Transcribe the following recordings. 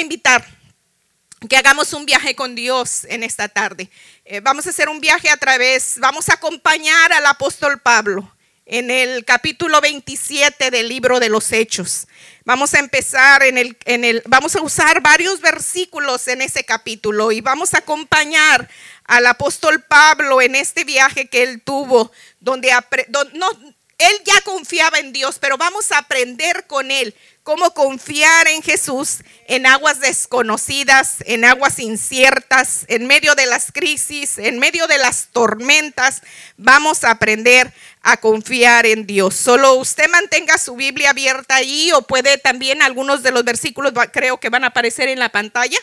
invitar que hagamos un viaje con Dios en esta tarde. Eh, vamos a hacer un viaje a través, vamos a acompañar al apóstol Pablo en el capítulo 27 del libro de los Hechos. Vamos a empezar en el, en el, vamos a usar varios versículos en ese capítulo y vamos a acompañar al apóstol Pablo en este viaje que él tuvo, donde, no, él ya confiaba en Dios, pero vamos a aprender con él cómo confiar en Jesús en aguas desconocidas, en aguas inciertas, en medio de las crisis, en medio de las tormentas. Vamos a aprender a confiar en Dios. Solo usted mantenga su Biblia abierta ahí o puede también algunos de los versículos creo que van a aparecer en la pantalla.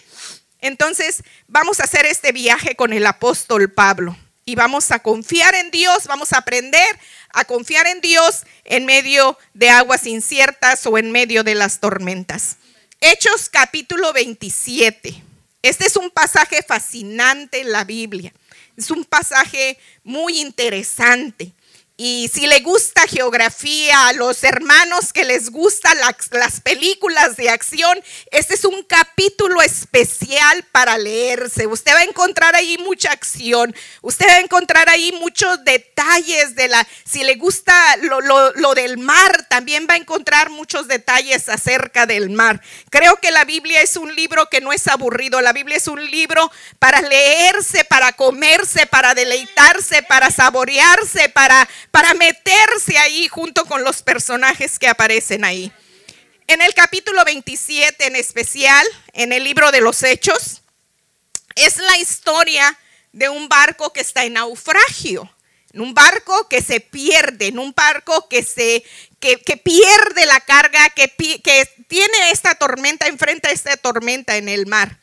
Entonces, vamos a hacer este viaje con el apóstol Pablo y vamos a confiar en Dios, vamos a aprender a confiar en Dios en medio de aguas inciertas o en medio de las tormentas. Hechos capítulo 27. Este es un pasaje fascinante en la Biblia. Es un pasaje muy interesante. Y si le gusta geografía, a los hermanos que les gustan las, películas de acción, este es un capítulo especial para leerse. Usted va a encontrar ahí mucha acción. Usted va a encontrar ahí muchos detalles de la... Si le gusta lo, lo del mar, también va a encontrar muchos detalles acerca del mar. Creo que la Biblia es un libro que no es aburrido. La Biblia es un libro para leerse, para comerse, para deleitarse, para saborearse, para para meterse ahí junto con los personajes que aparecen ahí. En el capítulo 27 en especial, en el libro de los Hechos, es la historia de un barco que está en naufragio, en un barco que se pierde, en un barco que, se, que, pierde la carga, que, que tiene esta tormenta, enfrenta esta tormenta en el mar.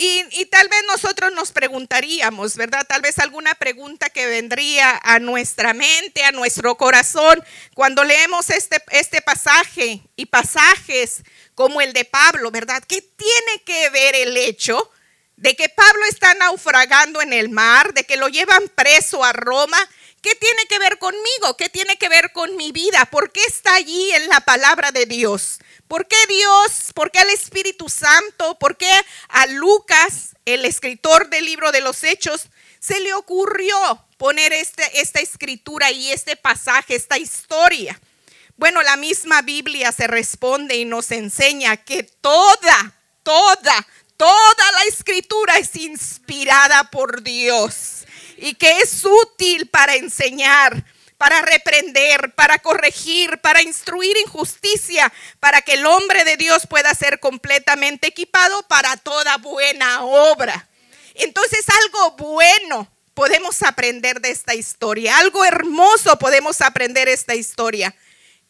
Y, tal vez nosotros nos preguntaríamos, ¿verdad? Tal vez alguna pregunta que vendría a nuestra mente, a nuestro corazón, cuando leemos este, este pasaje y pasajes como el de Pablo, ¿verdad? ¿Qué tiene que ver el hecho de que Pablo está naufragando en el mar, de que lo llevan preso a Roma? ¿Qué tiene que ver conmigo? ¿Qué tiene que ver con mi vida? ¿Por qué está allí en la palabra de Dios? ¿Por qué Dios? ¿Por qué al Espíritu Santo? ¿Por qué a Lucas, el escritor del libro de los Hechos, se le ocurrió poner este, esta escritura y este pasaje, esta historia? Bueno, la misma Biblia se responde y nos enseña que toda, toda, toda la escritura es inspirada por Dios y que es útil para enseñar, para reprender, para corregir, para instruir en justicia, para que el hombre de Dios pueda ser completamente equipado para toda buena obra. Entonces algo bueno podemos aprender de esta historia, algo hermoso podemos aprender de esta historia.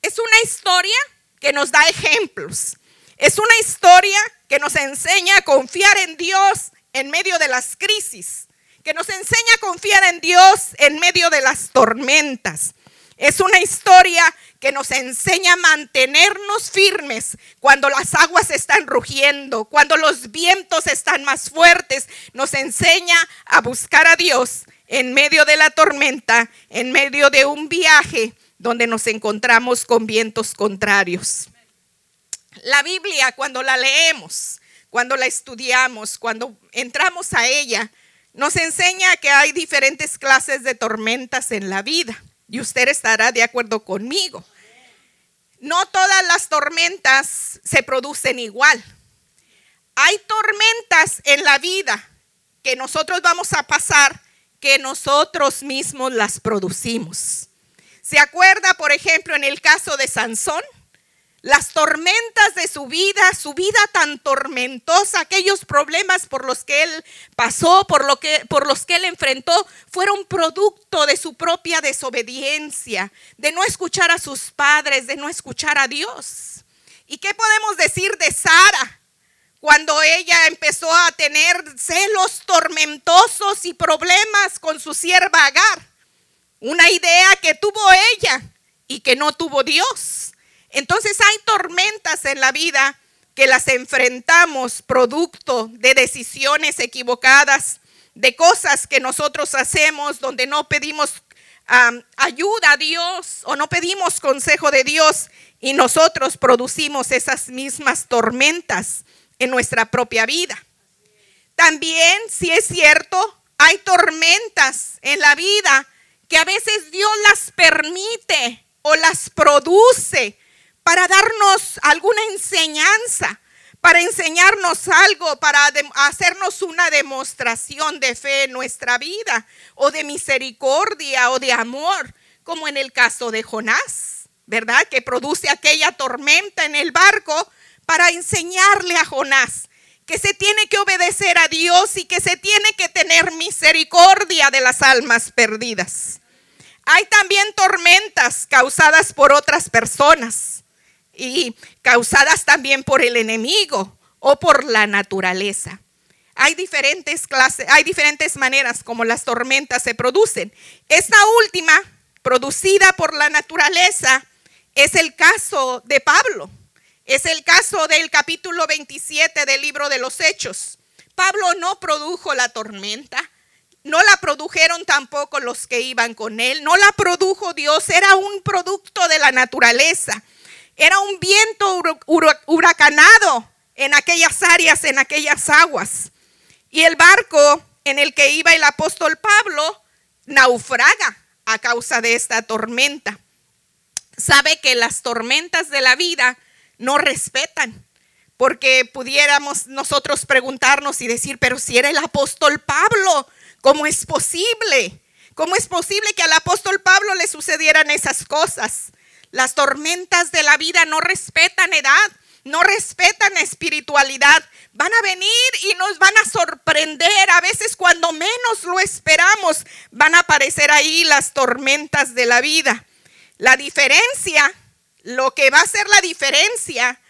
Es una historia que nos da ejemplos. Es una historia que nos enseña a confiar en Dios en medio de las crisis que nos enseña a confiar en Dios en medio de las tormentas. Es una historia que nos enseña a mantenernos firmes cuando las aguas están rugiendo, cuando los vientos están más fuertes. Nos enseña a buscar a Dios en medio de la tormenta, en medio de un viaje donde nos encontramos con vientos contrarios. La Biblia, cuando la leemos, cuando la estudiamos, cuando entramos a ella, nos enseña que hay diferentes clases de tormentas en la vida. Y usted estará de acuerdo conmigo. No todas las tormentas se producen igual. Hay tormentas en la vida que nosotros vamos a pasar que nosotros mismos las producimos. ¿Se acuerda, por ejemplo, en el caso de Sansón? Las tormentas de su vida, su vida tan tormentosa, aquellos problemas por los que él pasó, por, que, por los que él enfrentó, fueron producto de su propia desobediencia, de no escuchar a sus padres, de no escuchar a Dios. ¿Y qué podemos decir de Sara? Cuando ella empezó a tener celos tormentosos y problemas con su sierva Agar. Una idea que tuvo ella y que no tuvo Dios. Entonces hay tormentas en la vida que las enfrentamos producto de decisiones equivocadas, de cosas que nosotros hacemos donde no pedimos ayuda a Dios o no pedimos consejo de Dios y nosotros producimos esas mismas tormentas en nuestra propia vida. También, si es cierto, hay tormentas en la vida que a veces Dios las permite o las produce para darnos alguna enseñanza, para enseñarnos algo, para hacernos una demostración de fe en nuestra vida, o de misericordia, o de amor, como en el caso de Jonás, ¿verdad? Que produce aquella tormenta en el barco para enseñarle a Jonás que se tiene que obedecer a Dios y que se tiene que tener misericordia de las almas perdidas. Hay también tormentas causadas por otras personas y causadas también por el enemigo o por la naturaleza. Hay diferentes clases, hay diferentes maneras como las tormentas se producen. Esta última, producida por la naturaleza, es el caso de Pablo. Es el caso del capítulo 27 del libro de los Hechos. Pablo no produjo la tormenta, no la produjeron tampoco los que iban con él, no la produjo Dios, era un producto de la naturaleza. Era un viento huracanado en aquellas áreas, en aquellas aguas. Y el barco en el que iba el apóstol Pablo naufraga a causa de esta tormenta. Sabe que las tormentas de la vida no respetan, porque pudiéramos nosotros preguntarnos y decir, pero si era el apóstol Pablo, ¿cómo es posible? ¿Cómo es posible que al apóstol Pablo le sucedieran esas cosas? Las tormentas de la vida no respetan edad, no respetan espiritualidad. Van a venir y nos van a sorprender. A veces cuando menos lo esperamos, van a aparecer ahí las tormentas de la vida. La diferencia, lo que va a ser la diferencia,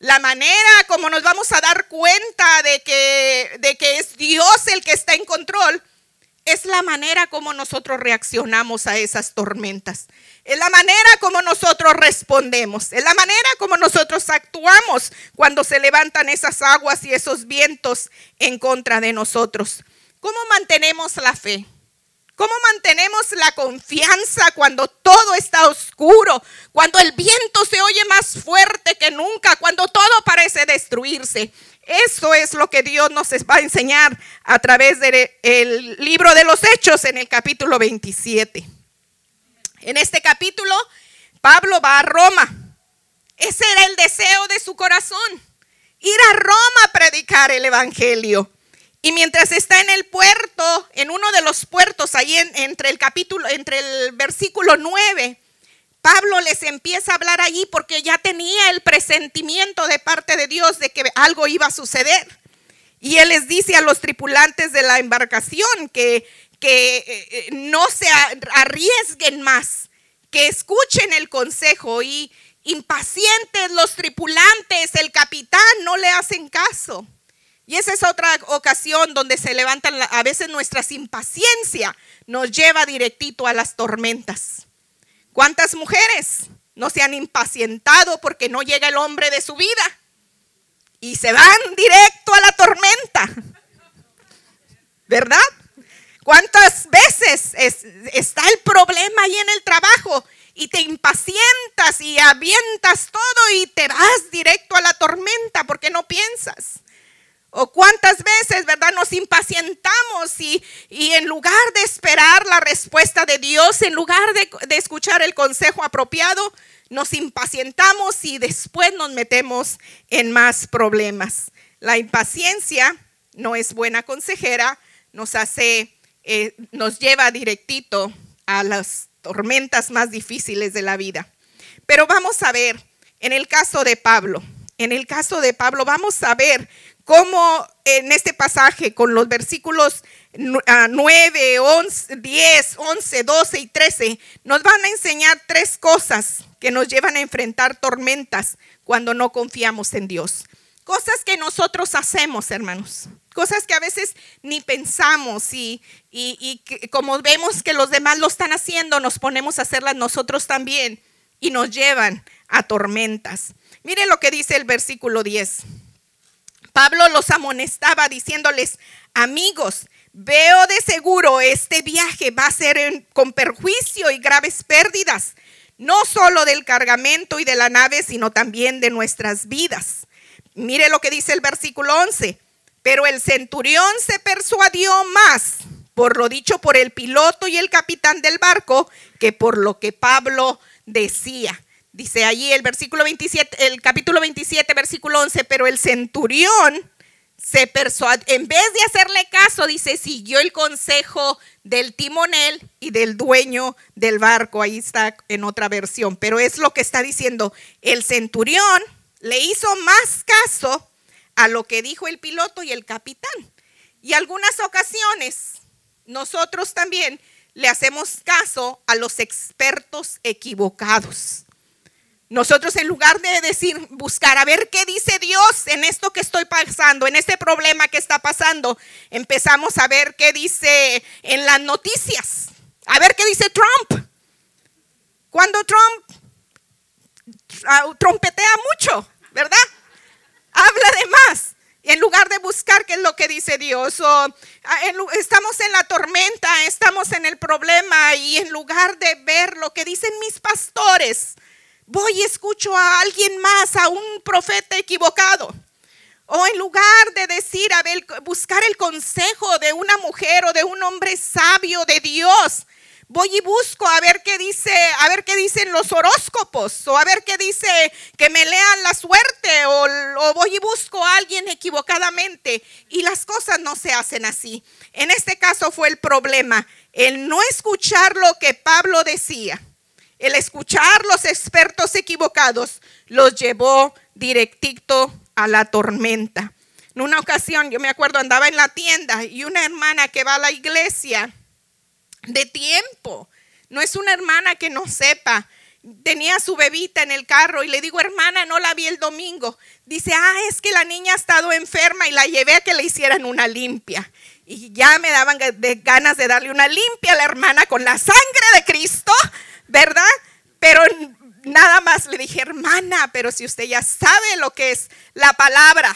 la manera como nos vamos a dar cuenta de que, de que es Dios el que está en control, es la manera como nosotros reaccionamos a esas tormentas. Es la manera como nosotros respondemos. Es la manera como nosotros actuamos cuando se levantan esas aguas y esos vientos en contra de nosotros. ¿Cómo mantenemos la fe? ¿Cómo mantenemos la confianza cuando todo está oscuro? Cuando el viento se oye más fuerte que nunca, cuando todo parece destruirse. Eso es lo que Dios nos va a enseñar a través del libro de los Hechos en el capítulo 27. En este capítulo, Pablo va a Roma. Ese era el deseo de su corazón, ir a Roma a predicar el Evangelio. Y mientras está en el puerto, en uno de los puertos, ahí entre el capítulo, entre el versículo 9, Pablo les empieza a hablar allí porque ya tenía el presentimiento de parte de Dios de que algo iba a suceder. Y él les dice a los tripulantes de la embarcación que, que eh, eh, no se arriesguen más, que escuchen el consejo y impacientes los tripulantes, el capitán, no le hacen caso. Y esa es otra ocasión donde se levantan a veces nuestras impaciencia, nos lleva directito a las tormentas. ¿Cuántas mujeres no se han impacientado porque no llega el hombre de su vida? Y se van directo a la tormenta. ¿Verdad? ¿Cuántas veces está el problema ahí en el trabajo y te impacientas y avientas todo y te vas directo a la tormenta porque no piensas? O cuántas veces, ¿verdad? Nos impacientamos y, en lugar de esperar la respuesta de Dios, en lugar de, de escuchar el consejo apropiado, nos impacientamos y después nos metemos en más problemas. La impaciencia no es buena consejera, nos hace, eh, nos lleva directito a las tormentas más difíciles de la vida. Pero vamos a ver, en el caso de Pablo, en el caso de Pablo, vamos a ver cómo en este pasaje con los versículos 9, 11, 10, 11, 12 y 13 nos van a enseñar tres cosas que nos llevan a enfrentar tormentas cuando no confiamos en Dios. Cosas que nosotros hacemos, hermanos. Cosas que a veces ni pensamos y, y, y como vemos que los demás lo están haciendo, nos ponemos a hacerlas nosotros también y nos llevan a tormentas. Mire lo que dice el versículo 10. Pablo los amonestaba diciéndoles, amigos, veo de seguro este viaje va a ser con perjuicio y graves pérdidas, no solo del cargamento y de la nave, sino también de nuestras vidas. Mire lo que dice el versículo 11. Pero el centurión se persuadió más por lo dicho por el piloto y el capitán del barco que por lo que Pablo decía. Dice allí el versículo 27, el capítulo 27, versículo 11, pero el centurión se persuadió, en vez de hacerle caso, dice, siguió el consejo del timonel y del dueño del barco. Ahí está en otra versión, pero es lo que está diciendo. El centurión le hizo más caso a lo que dijo el piloto y el capitán. Y algunas ocasiones nosotros también le hacemos caso a los expertos equivocados. Nosotros en lugar de decir, buscar a ver qué dice Dios en esto que estoy pasando, en este problema que está pasando, empezamos a ver qué dice en las noticias, a ver qué dice Trump. Cuando Trump ah, trompetea mucho, ¿verdad? Habla de más en lugar de buscar qué es lo que dice Dios, o ah, estamos en la tormenta, estamos en el problema y en lugar de ver lo que dicen mis pastores, voy y escucho a alguien más, a un profeta equivocado. O en lugar de decir, a buscar el consejo de una mujer o de un hombre sabio de Dios, voy y busco a ver qué dice, a ver qué dicen los horóscopos, o a ver qué dice que me lean la suerte, o, voy y busco a alguien equivocadamente. Y las cosas no se hacen así. En este caso fue el problema, el no escuchar lo que Pablo decía, el escuchar los expertos equivocados, los llevó directito a la tormenta. En una ocasión, yo me acuerdo, andaba en la tienda y una hermana que va a la iglesia, de tiempo. No es una hermana que no sepa. Tenía su bebita en el carro y le digo, hermana, no la vi el domingo. Dice, ah, es que la niña ha estado enferma y la llevé a que le hicieran una limpia. Y ya me daban ganas de darle una limpia a la hermana con la sangre de Cristo, ¿verdad? Pero nada más le dije, hermana, pero si usted ya sabe lo que es la palabra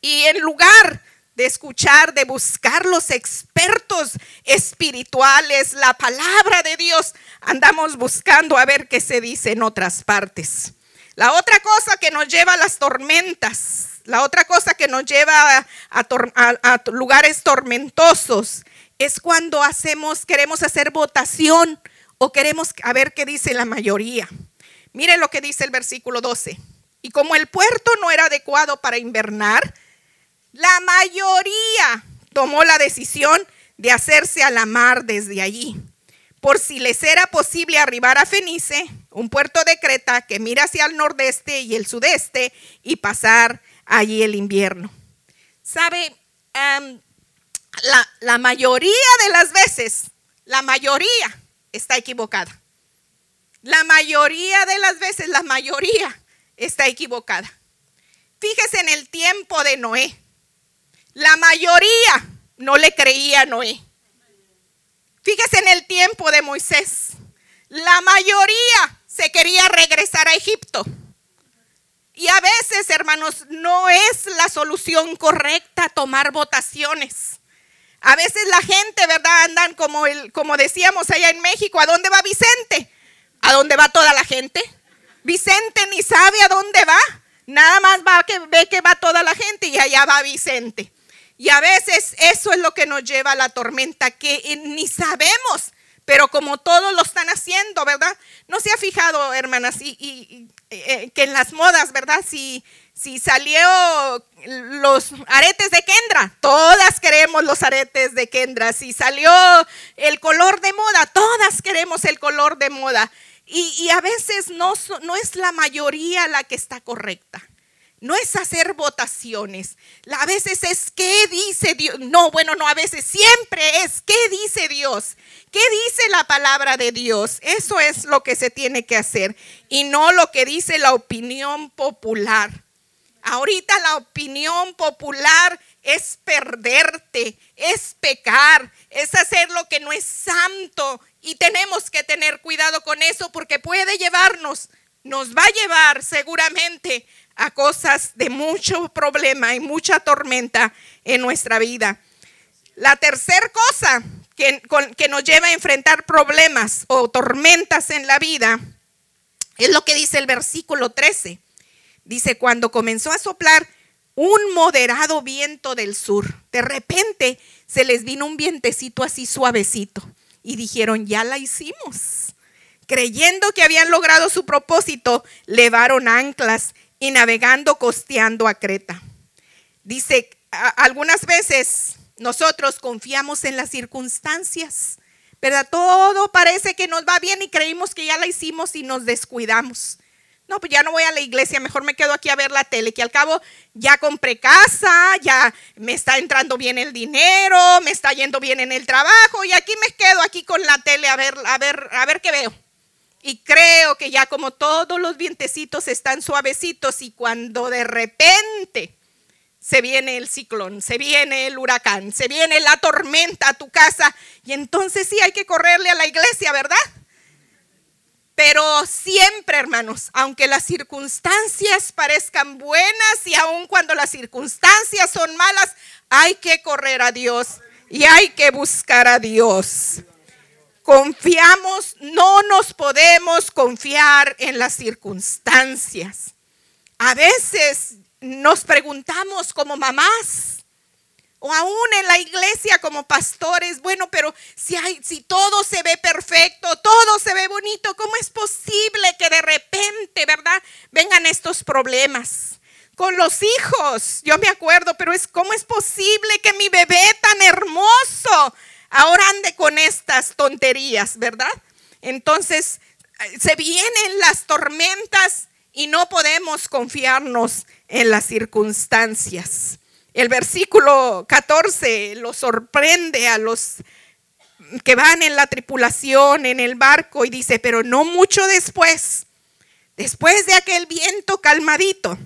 y en lugar de escuchar, de buscar los expertos espirituales, la palabra de Dios. Andamos buscando a ver qué se dice en otras partes. La otra cosa que nos lleva a las tormentas, la otra cosa que nos lleva a, lugares tormentosos es cuando hacemos, queremos hacer votación o queremos a ver qué dice la mayoría. Mire lo que dice el versículo 12. Y como el puerto no era adecuado para invernar, la mayoría tomó la decisión de hacerse a la mar desde allí, por si les era posible arribar a Fenice, un puerto de Creta que mira hacia el nordeste y el sudeste, y pasar allí el invierno. ¿Sabe? la, la mayoría de las veces, la mayoría está equivocada. La mayoría de las veces, la mayoría está equivocada. Fíjese en el tiempo de Noé. La mayoría no le creía a Noé. Fíjese en el tiempo de Moisés. La mayoría se quería regresar a Egipto. Y a veces, hermanos, no es la solución correcta tomar votaciones. A veces la gente, ¿verdad? Andan como, el, como decíamos allá en México, ¿a dónde va Vicente? ¿A dónde va toda la gente? Vicente ni sabe a dónde va. Nada más va que ve que va toda la gente y allá va Vicente. Y a veces eso es lo que nos lleva a la tormenta, que ni sabemos, pero como todos lo están haciendo, ¿verdad? No se ha fijado, hermanas, y, eh, que en las modas, ¿verdad? Si, si salió los aretes de Kendra, todas queremos los aretes de Kendra. Si salió el color de moda, todas queremos el color de moda. Y, a veces no, no es la mayoría la que está correcta no es hacer votaciones. A veces es qué dice Dios. No, bueno, no, a veces siempre es qué dice Dios. ¿Qué dice la palabra de Dios? Eso es lo que se tiene que hacer y no lo que dice la opinión popular. Ahorita la opinión popular es perderte, es pecar, es hacer lo que no es santo y tenemos que tener cuidado con eso porque puede llevarnos, nos va a llevar seguramente a cosas de mucho problema y mucha tormenta en nuestra vida. La tercera cosa que, que, nos lleva a enfrentar problemas o tormentas en la vida es lo que dice el versículo 13. Dice, cuando comenzó a soplar un moderado viento del sur. De repente se les vino un vientecito así suavecito y dijeron, ya la hicimos. Creyendo que habían logrado su propósito, levaron anclas y navegando costeando a Creta. Dice, algunas veces nosotros confiamos en las circunstancias, ¿verdad? Todo parece que nos va bien y creímos que ya la hicimos y nos descuidamos. No, pues ya no voy a la iglesia, mejor me quedo aquí a ver la tele, que al cabo ya compré casa, ya me está entrando bien el dinero, me está yendo bien en el trabajo y aquí me quedo aquí con la tele a ver, a ver, a ver qué veo. Y creo que ya como todos los vientecitos están suavecitos y cuando de repente se viene el ciclón, se viene el huracán, se viene la tormenta a tu casa y entonces sí hay que correrle a la iglesia, ¿verdad? Pero siempre, hermanos, aunque las circunstancias parezcan buenas y aun cuando las circunstancias son malas, hay que correr a Dios y hay que buscar a Dios. Confiamos, no nos podemos confiar en las circunstancias. A veces nos preguntamos como mamás, o aún en la iglesia como pastores, bueno, pero si, todo se ve perfecto, todo se ve bonito, ¿cómo es posible que de repente, verdad, vengan estos problemas? Con los hijos, yo me acuerdo, pero es cómo es posible que mi bebé tan hermoso ahora ande con estas tonterías, ¿verdad? Entonces, se vienen las tormentas y no podemos confiarnos en las circunstancias. El versículo 14 lo sorprende a los que van en la tripulación, en el barco, y dice, pero no mucho después, después de aquel viento calmadito,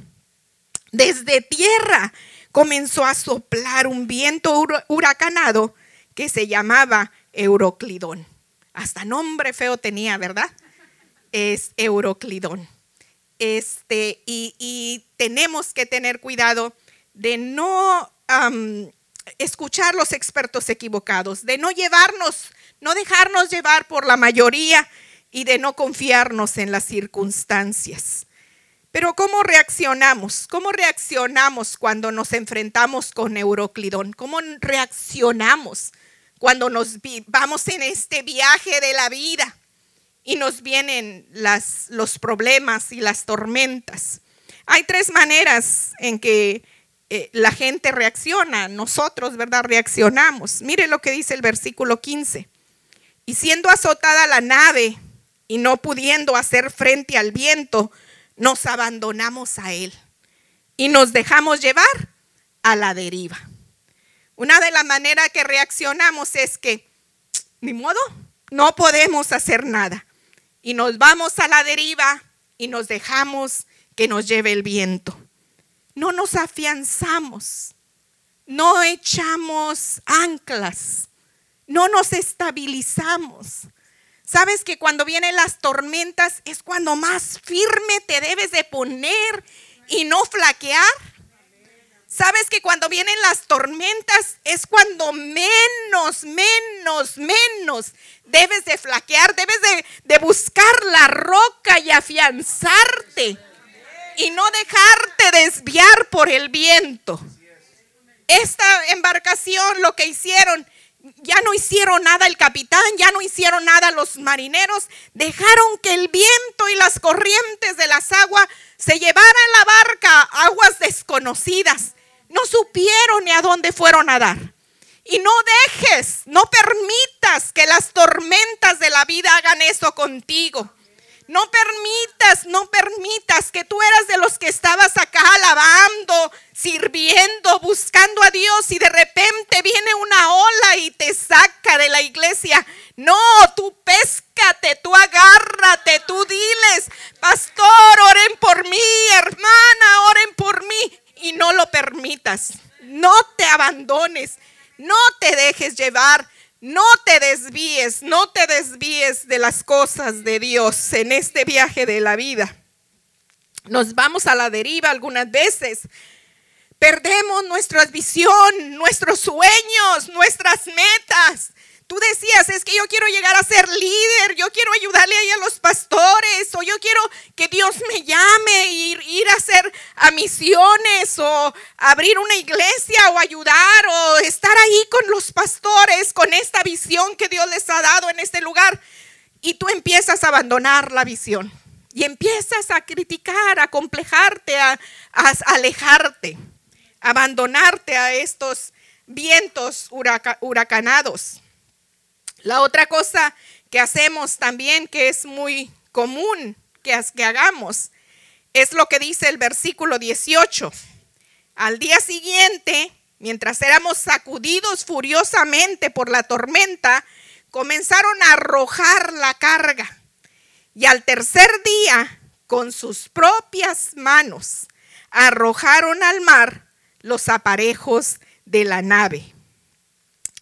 desde tierra comenzó a soplar un viento huracanado que se llamaba Euroclidón. Hasta nombre feo tenía, ¿verdad? Es Euroclidón. Este, y, y tenemos que tener cuidado de no escuchar los expertos equivocados, de no llevarnos, no dejarnos llevar por la mayoría y de no confiarnos en las circunstancias. Pero ¿cómo reaccionamos? ¿Cómo reaccionamos cuando nos enfrentamos con Euroclidón? ¿Cómo reaccionamos cuando nos vamos en este viaje de la vida y nos vienen los problemas y las tormentas? Hay tres maneras en que eh, la gente reacciona, nosotros, ¿verdad? Reaccionamos. Mire lo que dice el versículo 15. Y siendo azotada la nave y no pudiendo hacer frente al viento, nos abandonamos a él y nos dejamos llevar a la deriva. Una de las maneras que reaccionamos es que, ni modo, no podemos hacer nada. Y nos vamos a la deriva y nos dejamos que nos lleve el viento no nos afianzamos, no echamos anclas, no nos estabilizamos. Sabes que cuando vienen las tormentas es cuando más firme te debes de poner y no flaquear. Sabes que cuando vienen las tormentas es cuando menos, menos, menos debes de flaquear, debes de, de buscar la roca y afianzarte y no dejarte desviar por el viento. Esta embarcación lo que hicieron, ya no hicieron nada el capitán, ya no hicieron nada los marineros, dejaron que el viento y las corrientes de las aguas se llevaran la barca a aguas desconocidas. No supieron ni a dónde fueron a dar. Y no dejes, no permitas que las tormentas de la vida hagan eso contigo. No permitas, no permitas que tú eras de los que estabas acá alabando, sirviendo, buscando a Dios y de repente viene una ola y te saca de la iglesia. No, tú péscate, tú agárrate, tú diles, pastor, oren por mí, hermana, oren por mí y no lo permitas. No te abandones, no te dejes llevar. No te desvíes, no te desvíes de las cosas de Dios en este viaje de la vida. Nos vamos a la deriva algunas veces. Perdemos nuestra visión, nuestros sueños, nuestras metas. Tú decías, es que yo quiero llegar a ser líder, yo quiero ayudarle ahí a los pastores, o yo quiero que Dios me llame, ir, ir a ser a misiones o abrir una iglesia o ayudar o estar ahí con los pastores, con esta visión que Dios les ha dado en este lugar. Y tú empiezas a abandonar la visión y empiezas a criticar, a complejarte, a, a alejarte, abandonarte a estos vientos huracanados. La otra cosa que hacemos también, que es muy común que, hagamos, es lo que dice el versículo 18. Al día siguiente, mientras éramos sacudidos furiosamente por la tormenta, comenzaron a arrojar la carga. Y al tercer día, con sus propias manos, arrojaron al mar los aparejos de la nave.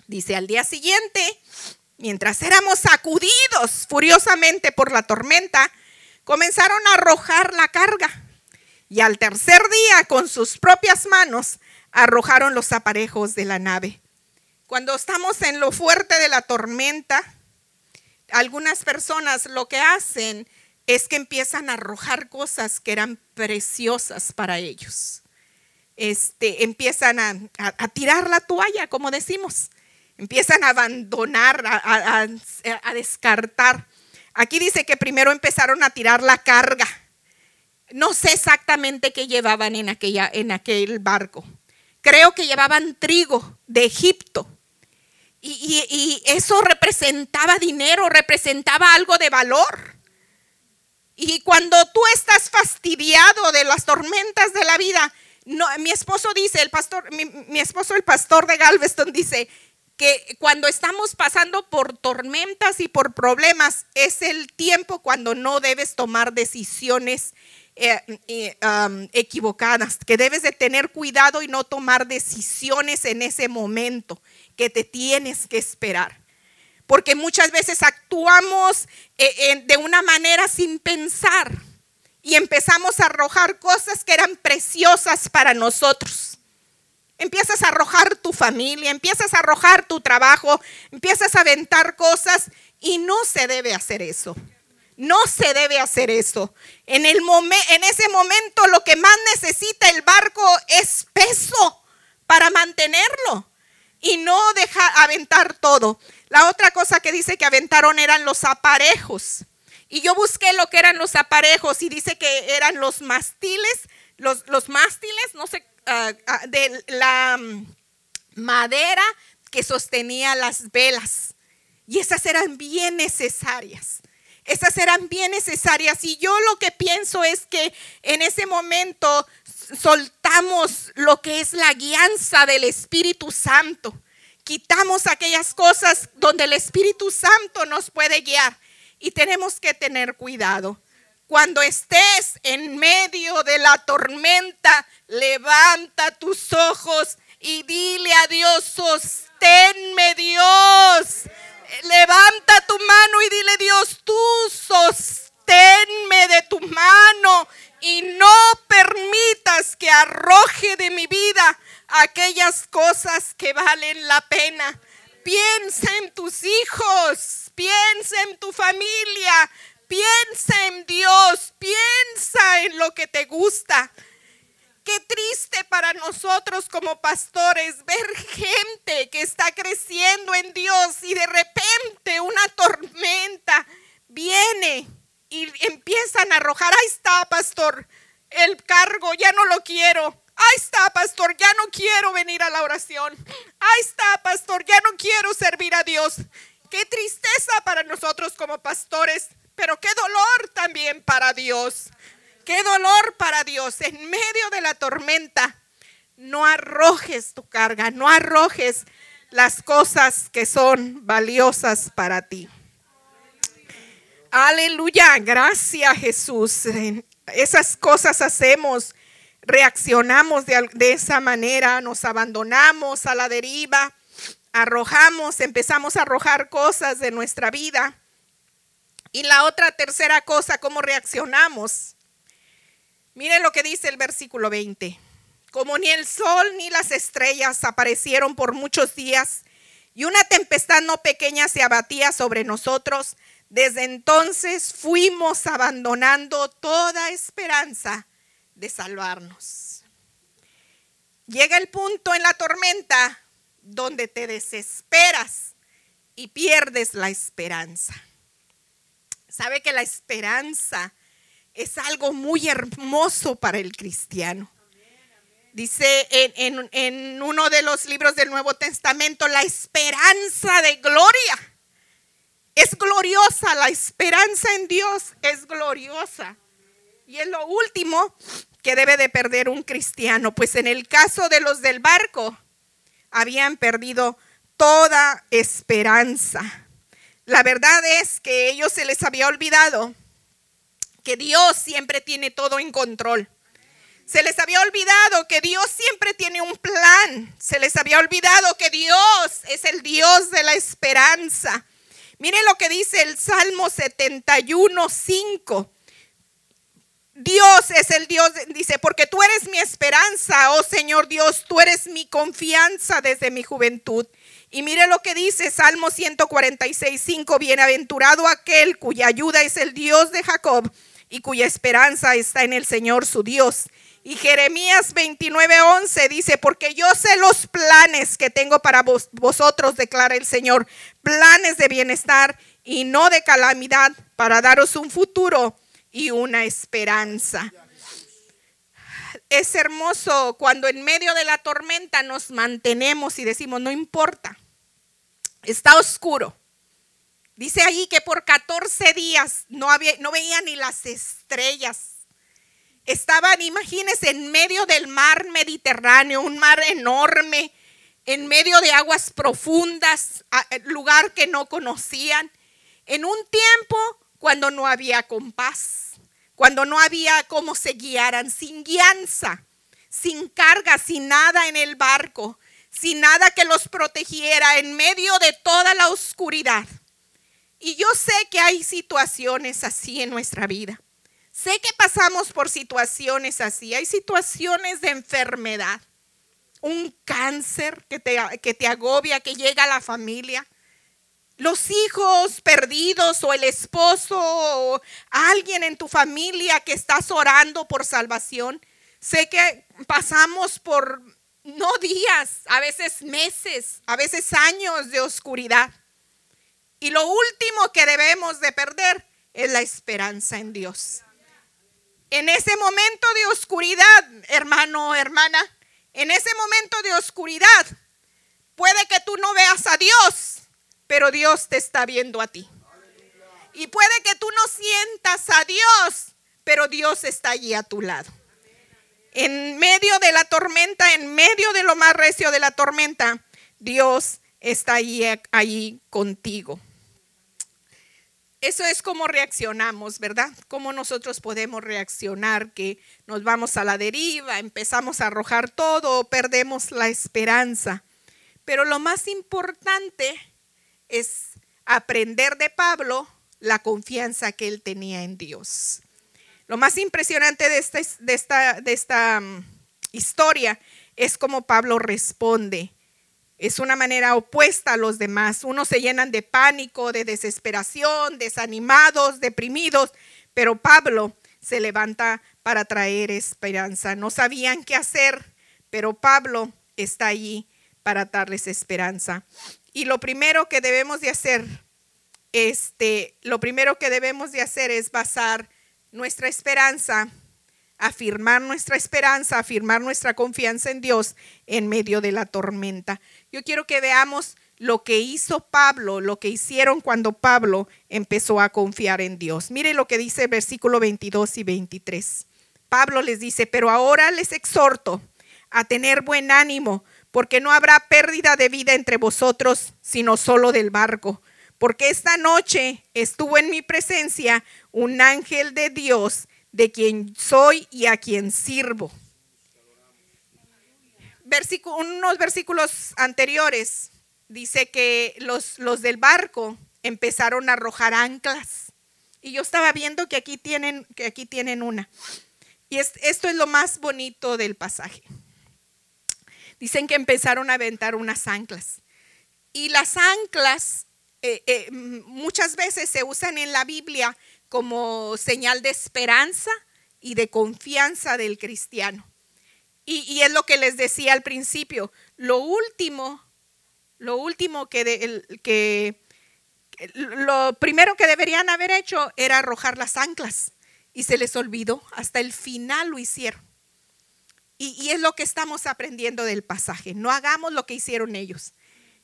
Dice, al día siguiente, mientras éramos sacudidos furiosamente por la tormenta, comenzaron a arrojar la carga. Y al tercer día, con sus propias manos, arrojaron los aparejos de la nave. Cuando estamos en lo fuerte de la tormenta, algunas personas lo que hacen es que empiezan a arrojar cosas que eran preciosas para ellos este, empiezan a, tirar la toalla, como decimos. Empiezan a abandonar, a, a descartar. Aquí dice que primero empezaron a tirar la carga. No sé exactamente qué llevaban en, aquella, en aquel barco. Creo que llevaban trigo de Egipto. Y, y, eso representaba dinero, representaba algo de valor. Y cuando tú estás fastidiado de las tormentas de la vida, mi esposo dice, el pastor, mi, esposo, el pastor de Galveston, dice que cuando estamos pasando por tormentas y por problemas, es el tiempo cuando no debes tomar decisiones eh, eh, equivocadas, que debes de tener cuidado y no tomar decisiones en ese momento, que te tienes que esperar. Porque muchas veces actuamos eh, de una manera sin pensar y empezamos a arrojar cosas que eran preciosas para nosotros. Empiezas a arrojar tu familia, empiezas a arrojar tu trabajo, empiezas a aventar cosas y no se debe hacer eso. No se debe hacer eso. En, el en ese momento lo que más necesita el barco es peso para mantenerlo y no dejar aventar todo. La otra cosa que dice que aventaron eran los aparejos. Y yo busqué lo que eran los aparejos y dice que eran los mástiles, los, los mástiles, no sé, ah, ah, de la mm, madera que sostenía las velas. Y esas eran bien necesarias. Esas eran bien necesarias. Y yo lo que pienso es que en ese momento soltamos lo que es la guianza del Espíritu Santo. Quitamos aquellas cosas donde el Espíritu Santo nos puede guiar. Y tenemos que tener cuidado. Cuando estés en medio de la tormenta, levanta tus ojos y dile a Dios, sosténme Dios. Levanta tu mano y dile Dios, tú sosténme de tu mano y no permitas que arroje de mi vida aquellas cosas que valen la pena. Piensa en tus hijos, piensa en tu familia, piensa en Dios, piensa en lo que te gusta. Qué triste para nosotros como pastores ver gente que está creciendo en Dios y de repente una tormenta viene y empiezan a arrojar, ahí está, pastor, el cargo, ya no lo quiero. Ahí está, pastor, ya no quiero venir a la oración. Ahí está, pastor, ya no quiero servir a Dios. Qué tristeza para nosotros como pastores, pero qué dolor también para Dios. Qué dolor para Dios. En medio de la tormenta, no arrojes tu carga, no arrojes las cosas que son valiosas para ti. Aleluya, gracias Jesús. Esas cosas hacemos, reaccionamos de, de, esa manera, nos abandonamos a la deriva arrojamos, empezamos a arrojar cosas de nuestra vida. Y la otra tercera cosa, cómo reaccionamos. Miren lo que dice el versículo 20. Como ni el sol ni las estrellas aparecieron por muchos días y una tempestad no pequeña se abatía sobre nosotros, desde entonces fuimos abandonando toda esperanza de salvarnos. Llega el punto en la tormenta donde te desesperas y pierdes la esperanza. Sabe que la esperanza es algo muy hermoso para el cristiano. Dice en, en, uno de los libros del Nuevo Testamento, la esperanza de gloria. Es gloriosa, la esperanza en Dios es gloriosa. Y es lo último que debe de perder un cristiano, pues en el caso de los del barco, habían perdido toda esperanza. La verdad es que a ellos se les había olvidado que Dios siempre tiene todo en control. Se les había olvidado que Dios siempre tiene un plan. Se les había olvidado que Dios es el Dios de la esperanza. Miren lo que dice el Salmo 71, 5. Dios es el Dios, dice, porque tú eres mi esperanza, oh Señor Dios, tú eres mi confianza desde mi juventud. Y mire lo que dice Salmo 146, 5, bienaventurado aquel cuya ayuda es el Dios de Jacob y cuya esperanza está en el Señor su Dios. Y Jeremías 29, 11 dice, porque yo sé los planes que tengo para vosotros, declara el Señor, planes de bienestar y no de calamidad, para daros un futuro y una esperanza. Es hermoso cuando en medio de la tormenta nos mantenemos y decimos, no importa, está oscuro. Dice ahí que por 14 días no, había, no veía ni las estrellas. Estaban, imagínense, en medio del mar Mediterráneo, un mar enorme, en medio de aguas profundas, lugar que no conocían, en un tiempo cuando no había compás, cuando no había cómo se guiaran, sin guianza, sin carga, sin nada en el barco, sin nada que los protegiera en medio de toda la oscuridad. Y yo sé que hay situaciones así en nuestra vida. Sé que pasamos por situaciones así. Hay situaciones de enfermedad, un cáncer que te, que te agobia, que llega a la familia los hijos perdidos o el esposo o alguien en tu familia que estás orando por salvación. Sé que pasamos por no días, a veces meses, a veces años de oscuridad. Y lo último que debemos de perder es la esperanza en Dios. En ese momento de oscuridad, hermano, hermana, en ese momento de oscuridad, puede que tú no veas a Dios, pero Dios te está viendo a ti. Y puede que tú no sientas a Dios, pero Dios está allí a tu lado. En medio de la tormenta, en medio de lo más recio de la tormenta, Dios está allí, allí contigo. Eso es como reaccionamos, ¿verdad? Cómo nosotros podemos reaccionar, que nos vamos a la deriva, empezamos a arrojar todo, perdemos la esperanza. Pero lo más importante es aprender de Pablo la confianza que él tenía en Dios. Lo más impresionante de esta, mm, historia es cómo Pablo responde. Es una manera opuesta a los demás. Unos se llenan de pánico, de desesperación, desanimados, deprimidos, pero Pablo se levanta para traer esperanza. No sabían qué hacer, pero Pablo está allí para darles esperanza. Y lo primero que debemos de hacer, este, lo primero que debemos de hacer es basar nuestra esperanza, afirmar nuestra esperanza, afirmar nuestra confianza en Dios en medio de la tormenta. Yo quiero que veamos lo que hizo Pablo, lo que hicieron cuando Pablo empezó a confiar en Dios. Mire lo que dice el versículo 22 y 23. Pablo les dice, pero ahora les exhorto a tener buen ánimo porque no habrá pérdida de vida entre vosotros, sino solo del barco. Porque esta noche estuvo en mi presencia un ángel de Dios, de quien soy y a quien sirvo. unos versículos anteriores dice que los, los del barco empezaron a arrojar anclas. Y yo estaba viendo que aquí tienen, que aquí tienen una. Y esto es lo más bonito del pasaje. Dicen que empezaron a aventar unas anclas. Y las anclas eh, eh, muchas veces se usan en la Biblia como señal de esperanza y de confianza del cristiano. Y, es lo que les decía al principio, lo último, lo último que, que, lo primero que deberían haber hecho era arrojar las anclas y se les olvidó, hasta el final lo hicieron. Y, es lo que estamos aprendiendo del pasaje, no hagamos lo que hicieron ellos.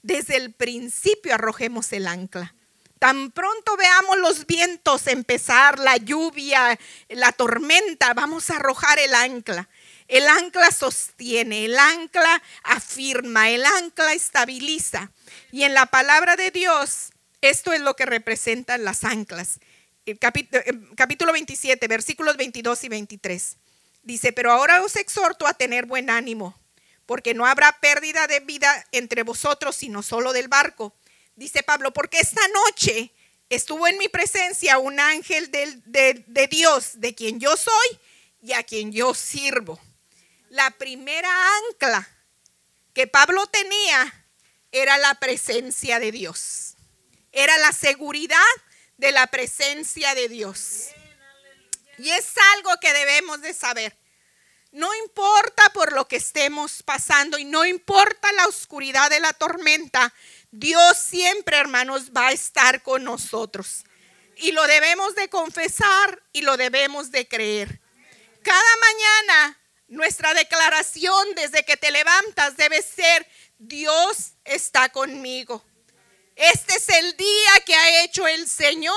Desde el principio arrojemos el ancla. Tan pronto veamos los vientos empezar, la lluvia, la tormenta, vamos a arrojar el ancla. El ancla sostiene, el ancla afirma, el ancla estabiliza. Y en la palabra de Dios, esto es lo que representan las anclas. El capítulo 27, versículos 22 y 23. Dice, pero ahora os exhorto a tener buen ánimo, porque no habrá pérdida de vida entre vosotros, sino solo del barco. Dice Pablo, porque esta noche estuvo en mi presencia un ángel de, de Dios, de quien yo soy y a quien yo sirvo la primera ancla que Pablo tenía era la presencia de Dios. Era la seguridad de la presencia de Dios. Y es algo que debemos de saber. No importa por lo que estemos pasando y no importa la oscuridad de la tormenta, Dios siempre, hermanos, va a estar con nosotros. Y lo debemos de confesar y lo debemos de creer. Cada mañana nuestra declaración desde que te levantas debe ser, Dios está conmigo. Este es el día que ha hecho el Señor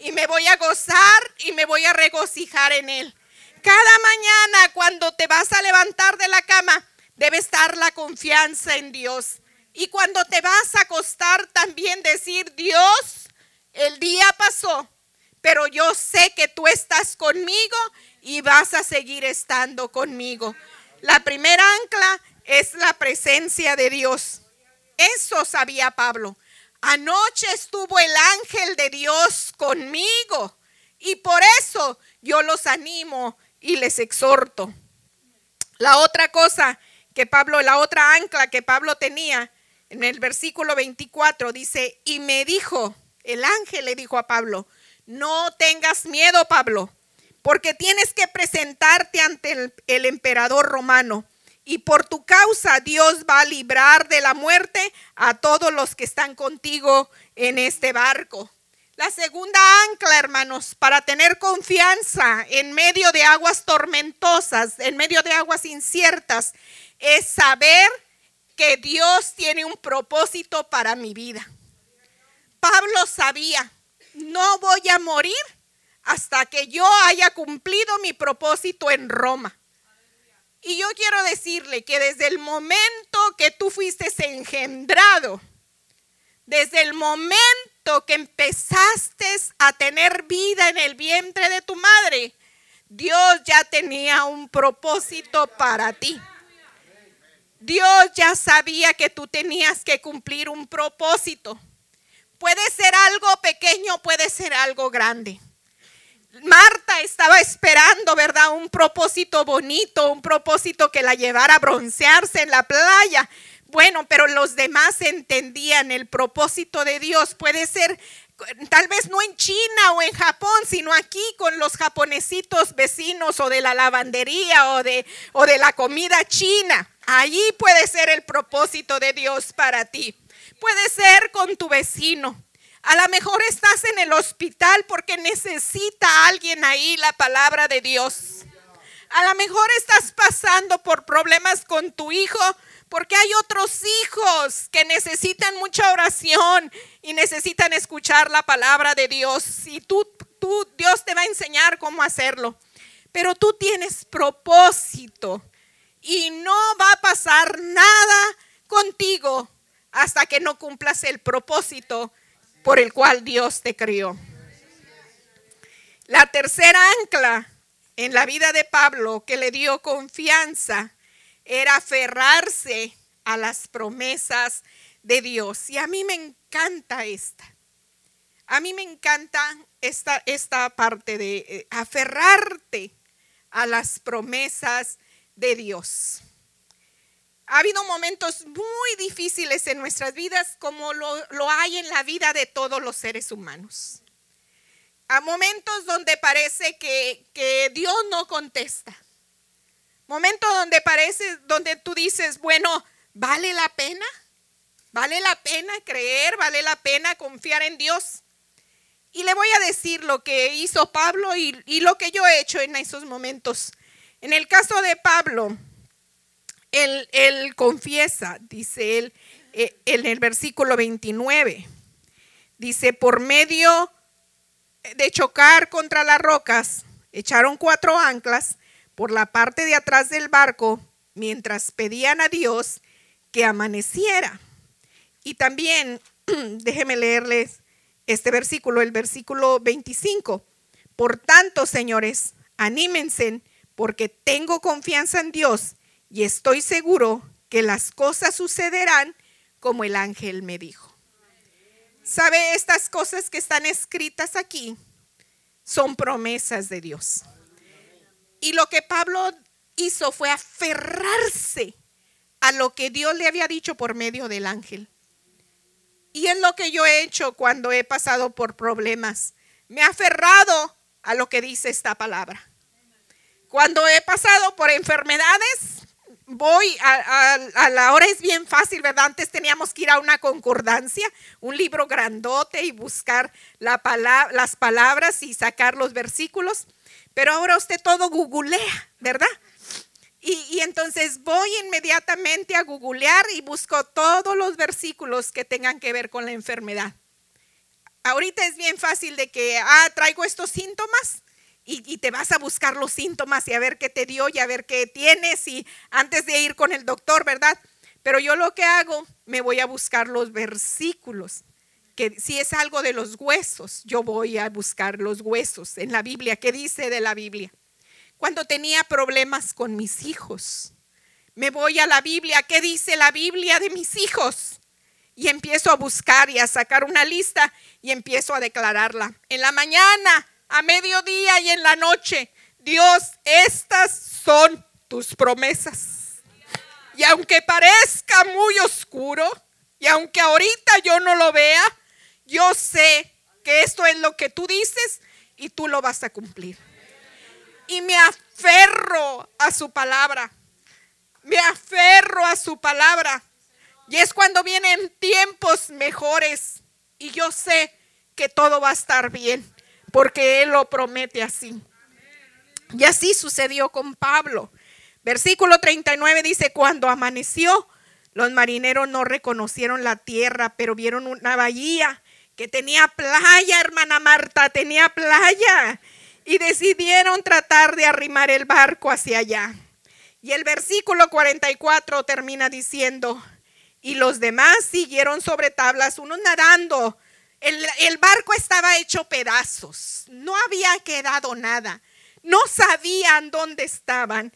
y me voy a gozar y me voy a regocijar en Él. Cada mañana cuando te vas a levantar de la cama, debe estar la confianza en Dios. Y cuando te vas a acostar también decir, Dios, el día pasó, pero yo sé que tú estás conmigo y vas a seguir estando conmigo. La primera ancla es la presencia de Dios. Eso sabía Pablo. Anoche estuvo el ángel de Dios conmigo y por eso yo los animo y les exhorto. La otra cosa que Pablo, la otra ancla que Pablo tenía en el versículo 24 dice, y me dijo, el ángel le dijo a Pablo, no tengas miedo, Pablo, porque tienes que presentarte ante el, emperador romano. Y por tu causa Dios va a librar de la muerte a todos los que están contigo en este barco. La segunda ancla, hermanos, para tener confianza en medio de aguas tormentosas, en medio de aguas inciertas, es saber que Dios tiene un propósito para mi vida. Pablo sabía, no voy a morir hasta que yo haya cumplido mi propósito en Roma. Y yo quiero decirle que desde el momento que tú fuiste engendrado, desde el momento que empezaste a tener vida en el vientre de tu madre, Dios ya tenía un propósito para ti. Dios ya sabía que tú tenías que cumplir un propósito. Puede ser algo pequeño, puede ser algo grande. Marta estaba esperando, ¿verdad? Un propósito bonito, un propósito que la llevara a broncearse en la playa. Bueno, pero los demás entendían el propósito de Dios. Puede ser tal vez no en China o en Japón, sino aquí con los japonesitos vecinos o de la lavandería o de, o de la comida china. Allí puede ser el propósito de Dios para ti. Puede ser con tu vecino a lo mejor estás en el hospital porque necesita alguien ahí la palabra de Dios. A lo mejor estás pasando por problemas con tu hijo porque hay otros hijos que necesitan mucha oración y necesitan escuchar la palabra de Dios. Y tú, tú, Dios te va a enseñar cómo hacerlo. Pero tú tienes propósito y no va a pasar nada contigo hasta que no cumplas el propósito por el cual Dios te crió. La tercera ancla en la vida de Pablo que le dio confianza era aferrarse a las promesas de Dios. Y a mí me encanta esta. A mí me encanta esta, esta parte de eh, aferrarte a las promesas de Dios. Ha habido momentos muy difíciles en nuestras vidas como lo, hay en la vida de todos los seres humanos. a momentos donde parece que, que Dios no contesta. Momentos donde parece, donde tú dices, bueno, ¿vale la pena? ¿Vale la pena creer? ¿Vale la pena confiar en Dios? Y le voy a decir lo que hizo Pablo y, y lo que yo he hecho en esos momentos. En el caso de Pablo, él, confiesa, dice él eh, en el versículo 29, dice, por medio de chocar contra las rocas, echaron cuatro anclas por la parte de atrás del barco mientras pedían a Dios que amaneciera. Y también, déjenme leerles este versículo, el versículo 25. Por tanto, señores, anímense porque tengo confianza en Dios y estoy seguro que las cosas sucederán como el ángel me dijo. ¿Sabe? Estas cosas que están escritas aquí son promesas de Dios. Y lo que Pablo hizo fue aferrarse a lo que Dios le había dicho por medio del ángel. Y es lo que yo he hecho cuando he pasado por problemas. Me he aferrado a lo que dice esta palabra. Cuando he pasado por enfermedades, voy a, la hora es bien fácil, ¿verdad? Antes teníamos que ir a una concordancia, un libro grandote y buscar la las palabras y sacar los versículos. Pero ahora usted todo googlea, ¿verdad? Y, entonces voy inmediatamente a googlear y busco todos los versículos que tengan que ver con la enfermedad. Ahorita es bien fácil de que, ah, traigo estos síntomas y, te vas a buscar los síntomas y a ver qué te dio y a ver qué tienes y antes de ir con el doctor, ¿verdad? Pero yo lo que hago, me voy a buscar los versículos. Que si es algo de los huesos, yo voy a buscar los huesos en la Biblia. ¿Qué dice de la Biblia? cuando tenía problemas con mis hijos. Me voy a la Biblia, ¿qué dice la Biblia de mis hijos? Y empiezo a buscar y a sacar una lista y empiezo a declararla. En la mañana, a mediodía y en la noche, Dios, estas son tus promesas. Y aunque parezca muy oscuro, y aunque ahorita yo no lo vea, yo sé que esto es lo que tú dices y tú lo vas a cumplir y me aferro a su palabra. Me aferro a su palabra. Y es cuando vienen tiempos mejores y yo sé que todo va a estar bien, porque Él lo promete así. Y así sucedió con Pablo. Versículo 39 dice, cuando amaneció, los marineros no reconocieron la tierra, pero vieron una bahía que tenía playa, hermana Marta, tenía playa y decidieron tratar de arrimar el barco hacia allá. Y el versículo 44 termina diciendo, y los demás siguieron sobre tablas, unos nadando. El, el, barco estaba hecho pedazos, no había quedado nada, no sabían dónde estaban.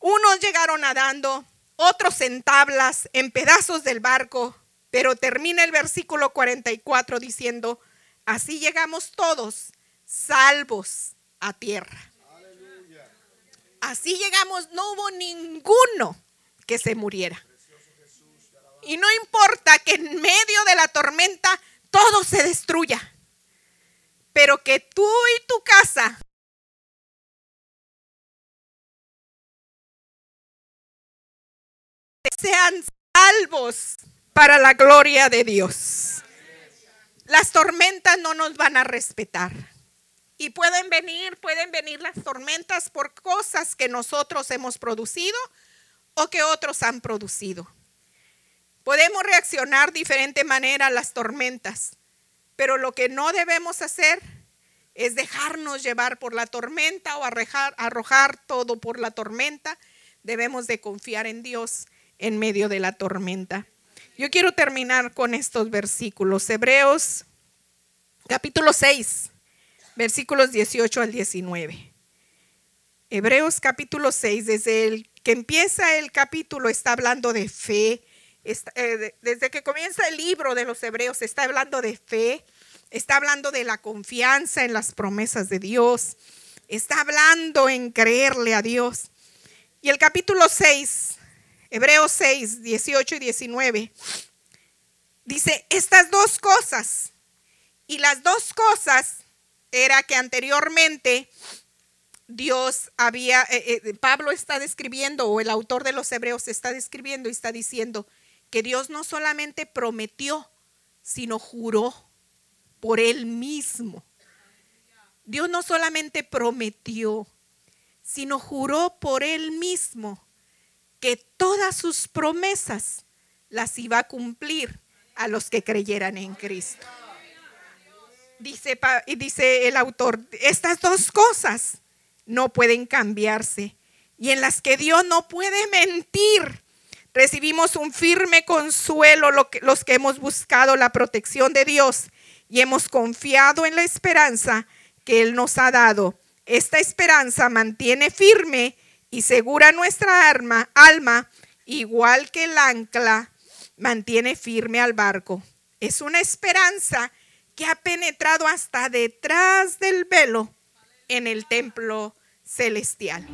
Unos llegaron nadando, otros en tablas, en pedazos del barco, pero termina el versículo 44 diciendo, así llegamos todos salvos a tierra. Así llegamos, no hubo ninguno que se muriera. Y no importa que en medio de la tormenta todo se destruya, pero que tú y tu casa sean salvos para la gloria de Dios. Las tormentas no nos van a respetar. Y pueden venir, pueden venir las tormentas por cosas que nosotros hemos producido o que otros han producido. Podemos reaccionar diferente manera a las tormentas, pero lo que no debemos hacer es dejarnos llevar por la tormenta o arrojar, arrojar todo por la tormenta. Debemos de confiar en Dios en medio de la tormenta. Yo quiero terminar con estos versículos. Hebreos capítulo 6 versículos 18 al 19. Hebreos capítulo 6, desde el que empieza el capítulo está hablando de fe, eh, desde que comienza el libro de los Hebreos está hablando de fe, está hablando de la confianza en las promesas de Dios, está hablando en creerle a Dios. Y el capítulo 6, Hebreos 6, 18 y 19, dice estas dos cosas, y las dos cosas era que anteriormente Dios había, eh, eh, Pablo está describiendo, o el autor de los Hebreos está describiendo y está diciendo que Dios no solamente prometió, sino juró por él mismo. Dios no solamente prometió, sino juró por él mismo que todas sus promesas las iba a cumplir a los que creyeran en Cristo. Dice, dice el autor, estas dos cosas no pueden cambiarse y en las que Dios no puede mentir. Recibimos un firme consuelo los que hemos buscado la protección de Dios y hemos confiado en la esperanza que Él nos ha dado. Esta esperanza mantiene firme y segura nuestra alma, alma, igual que el ancla mantiene firme al barco. Es una esperanza que ha penetrado hasta detrás del velo en el templo celestial.